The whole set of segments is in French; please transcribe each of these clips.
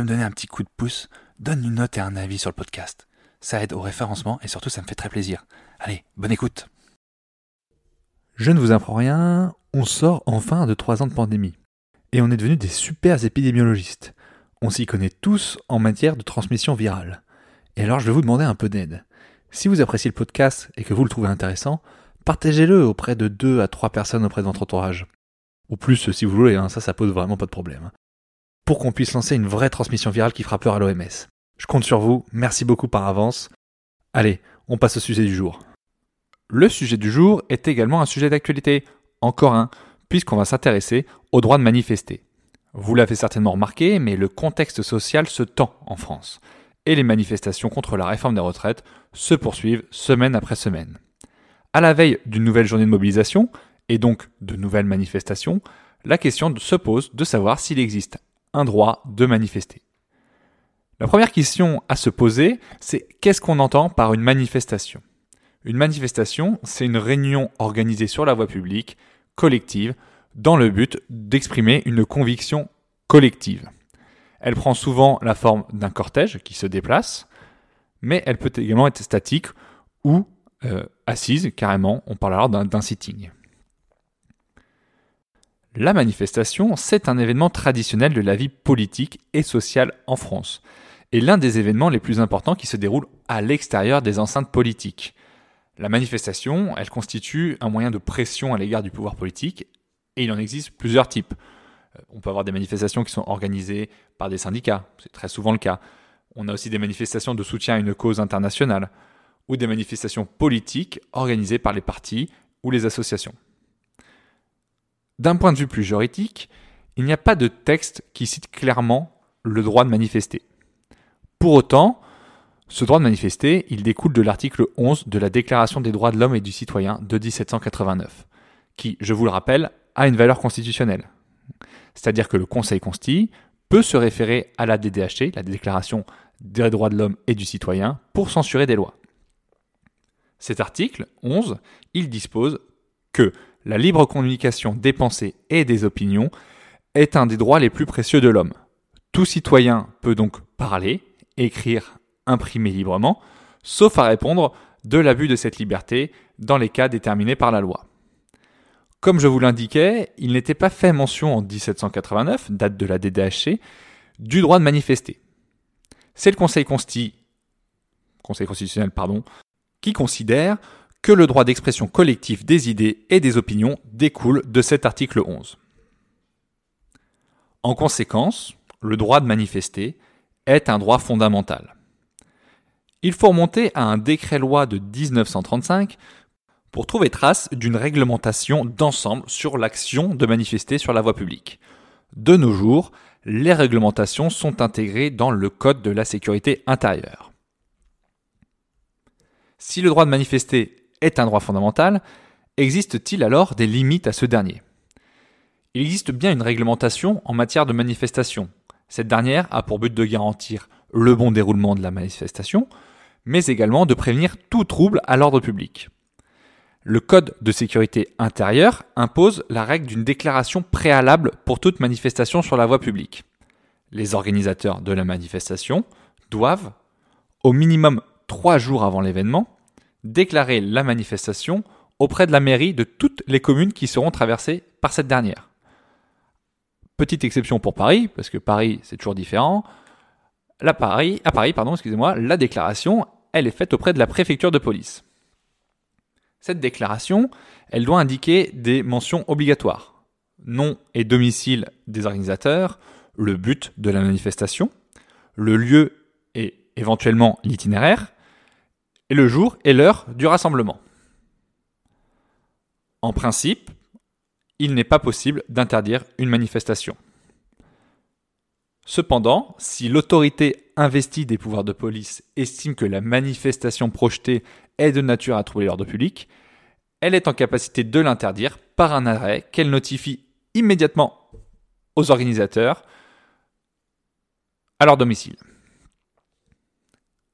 Me donner un petit coup de pouce, donne une note et un avis sur le podcast. Ça aide au référencement et surtout ça me fait très plaisir. Allez, bonne écoute. Je ne vous apprends rien, on sort enfin de trois ans de pandémie. Et on est devenus des super épidémiologistes. On s'y connaît tous en matière de transmission virale. Et alors je vais vous demander un peu d'aide. Si vous appréciez le podcast et que vous le trouvez intéressant, partagez-le auprès de deux à trois personnes auprès de votre entourage. Ou plus si vous voulez, hein, ça ça pose vraiment pas de problème. Pour qu'on puisse lancer une vraie transmission virale qui fera peur à l'OMS. Je compte sur vous, merci beaucoup par avance. Allez, on passe au sujet du jour. Le sujet du jour est également un sujet d'actualité, encore un, puisqu'on va s'intéresser au droit de manifester. Vous l'avez certainement remarqué, mais le contexte social se tend en France, et les manifestations contre la réforme des retraites se poursuivent semaine après semaine. À la veille d'une nouvelle journée de mobilisation, et donc de nouvelles manifestations, la question se pose de savoir s'il existe un droit de manifester. La première question à se poser, c'est qu'est-ce qu'on entend par une manifestation? Une manifestation, c'est une réunion organisée sur la voie publique, collective, dans le but d'exprimer une conviction collective. Elle prend souvent la forme d'un cortège qui se déplace, mais elle peut également être statique ou euh, assise, carrément, on parle alors d'un sitting. La manifestation, c'est un événement traditionnel de la vie politique et sociale en France, et l'un des événements les plus importants qui se déroulent à l'extérieur des enceintes politiques. La manifestation, elle constitue un moyen de pression à l'égard du pouvoir politique, et il en existe plusieurs types. Euh, on peut avoir des manifestations qui sont organisées par des syndicats, c'est très souvent le cas. On a aussi des manifestations de soutien à une cause internationale, ou des manifestations politiques organisées par les partis ou les associations. D'un point de vue plus juridique, il n'y a pas de texte qui cite clairement le droit de manifester. Pour autant, ce droit de manifester, il découle de l'article 11 de la Déclaration des droits de l'homme et du citoyen de 1789, qui, je vous le rappelle, a une valeur constitutionnelle. C'est-à-dire que le Conseil consti peut se référer à la DDHC, la Déclaration des droits de l'homme et du citoyen, pour censurer des lois. Cet article 11, il dispose que la libre communication des pensées et des opinions est un des droits les plus précieux de l'homme. Tout citoyen peut donc parler, écrire, imprimé librement, sauf à répondre de l'abus de cette liberté dans les cas déterminés par la loi. Comme je vous l'indiquais, il n'était pas fait mention en 1789, date de la DDHC, du droit de manifester. C'est le Conseil, Consti... Constitutionnel qui considère que le droit d'expression collective des idées et des opinions découle de cet article 11. En conséquence, le droit de manifester est un droit fondamental. Il faut remonter à un décret-loi de 1935 pour trouver trace d'une réglementation d'ensemble sur l'action de manifester sur la voie publique. De nos jours, les réglementations sont intégrées dans le Code de la sécurité intérieure. Si le droit de manifester est un droit fondamental, existe-t-il alors des limites à ce dernier? Il existe bien une réglementation en matière de manifestation. Cette dernière a pour but de garantir le bon déroulement de la manifestation, mais également de prévenir tout trouble à l'ordre public. Le Code de sécurité intérieure impose la règle d'une déclaration préalable pour toute manifestation sur la voie publique. Les organisateurs de la manifestation doivent, au minimum trois jours avant l'événement, déclarer la manifestation auprès de la mairie de toutes les communes qui seront traversées par cette dernière. Petite exception pour Paris, parce que Paris c'est toujours différent. Paris, à Paris, pardon, excusez-moi, la déclaration, elle est faite auprès de la préfecture de police. Cette déclaration, elle doit indiquer des mentions obligatoires. Nom et domicile des organisateurs, le but de la manifestation, le lieu et éventuellement l'itinéraire, et le jour et l'heure du rassemblement. En principe, il n'est pas possible d'interdire une manifestation. Cependant, si l'autorité investie des pouvoirs de police estime que la manifestation projetée est de nature à troubler l'ordre public, elle est en capacité de l'interdire par un arrêt qu'elle notifie immédiatement aux organisateurs à leur domicile.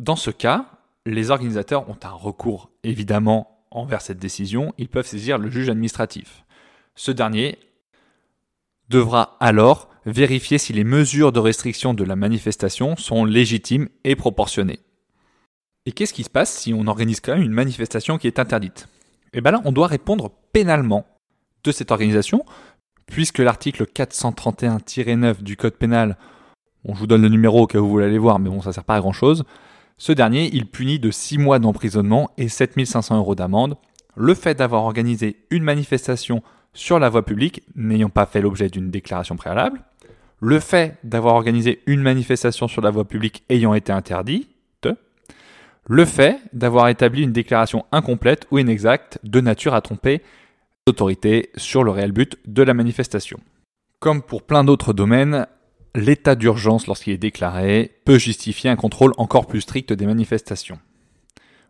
Dans ce cas, les organisateurs ont un recours évidemment envers cette décision, ils peuvent saisir le juge administratif. Ce dernier devra alors vérifier si les mesures de restriction de la manifestation sont légitimes et proportionnées. Et qu'est-ce qui se passe si on organise quand même une manifestation qui est interdite? Eh bien là, on doit répondre pénalement de cette organisation, puisque l'article 431-9 du Code pénal, je vous donne le numéro au cas où vous voulez aller voir, mais bon, ça sert pas à grand chose. Ce dernier, il punit de 6 mois d'emprisonnement et 7500 euros d'amende. Le fait d'avoir organisé une manifestation sur la voie publique n'ayant pas fait l'objet d'une déclaration préalable, le fait d'avoir organisé une manifestation sur la voie publique ayant été interdite, le fait d'avoir établi une déclaration incomplète ou inexacte de nature à tromper l'autorité sur le réel but de la manifestation. Comme pour plein d'autres domaines, l'état d'urgence lorsqu'il est déclaré peut justifier un contrôle encore plus strict des manifestations.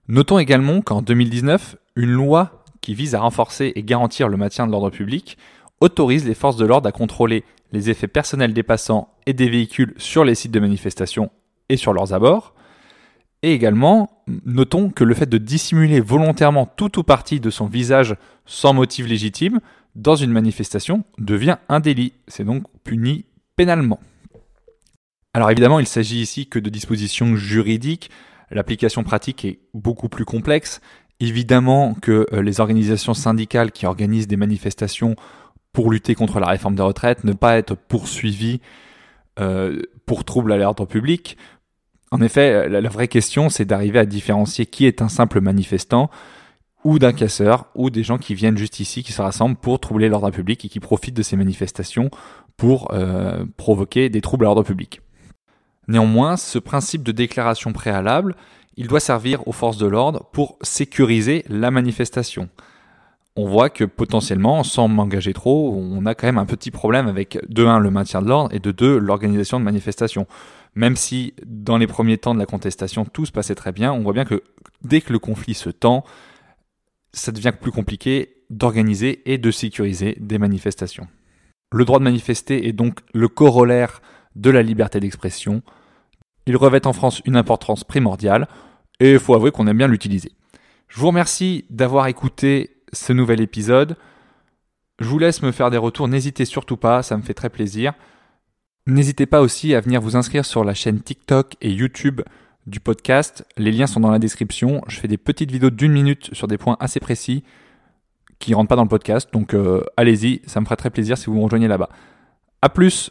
Notons également qu'en 2019, une loi qui vise à renforcer et garantir le maintien de l'ordre public, autorise les forces de l'ordre à contrôler les effets personnels des passants et des véhicules sur les sites de manifestation et sur leurs abords. Et également, notons que le fait de dissimuler volontairement tout ou partie de son visage sans motif légitime dans une manifestation devient un délit. C'est donc puni pénalement. Alors évidemment, il s'agit ici que de dispositions juridiques. L'application pratique est beaucoup plus complexe Évidemment que euh, les organisations syndicales qui organisent des manifestations pour lutter contre la réforme des retraites ne pas être poursuivies euh, pour trouble à l'ordre public. En effet, la, vraie question, c'est d'arriver à différencier qui est un simple manifestant ou d'un casseur ou des gens qui viennent juste ici, qui se rassemblent pour troubler l'ordre public et qui profitent de ces manifestations pour euh, provoquer des troubles à l'ordre public. Néanmoins, ce principe de déclaration préalable, il doit servir aux forces de l'ordre pour sécuriser la manifestation. On voit que potentiellement, sans m'engager trop, on a quand même un petit problème avec de 1 le maintien de l'ordre et de 2 l'organisation de manifestation. Même si dans les premiers temps de la contestation tout se passait très bien, on voit bien que dès que le conflit se tend, ça devient plus compliqué d'organiser et de sécuriser des manifestations. Le droit de manifester est donc le corollaire de la liberté d'expression, il revêt en France une importance primordiale et il faut avouer qu'on aime bien l'utiliser. Je vous remercie d'avoir écouté ce nouvel épisode. Je vous laisse me faire des retours, n'hésitez surtout pas, ça me fait très plaisir. N'hésitez pas aussi à venir vous inscrire sur la chaîne TikTok et YouTube du podcast. Les liens sont dans la description. Je fais des petites vidéos d'une minute sur des points assez précis qui ne rentrent pas dans le podcast. Donc euh, allez-y, ça me ferait très plaisir si vous me rejoignez là-bas. A plus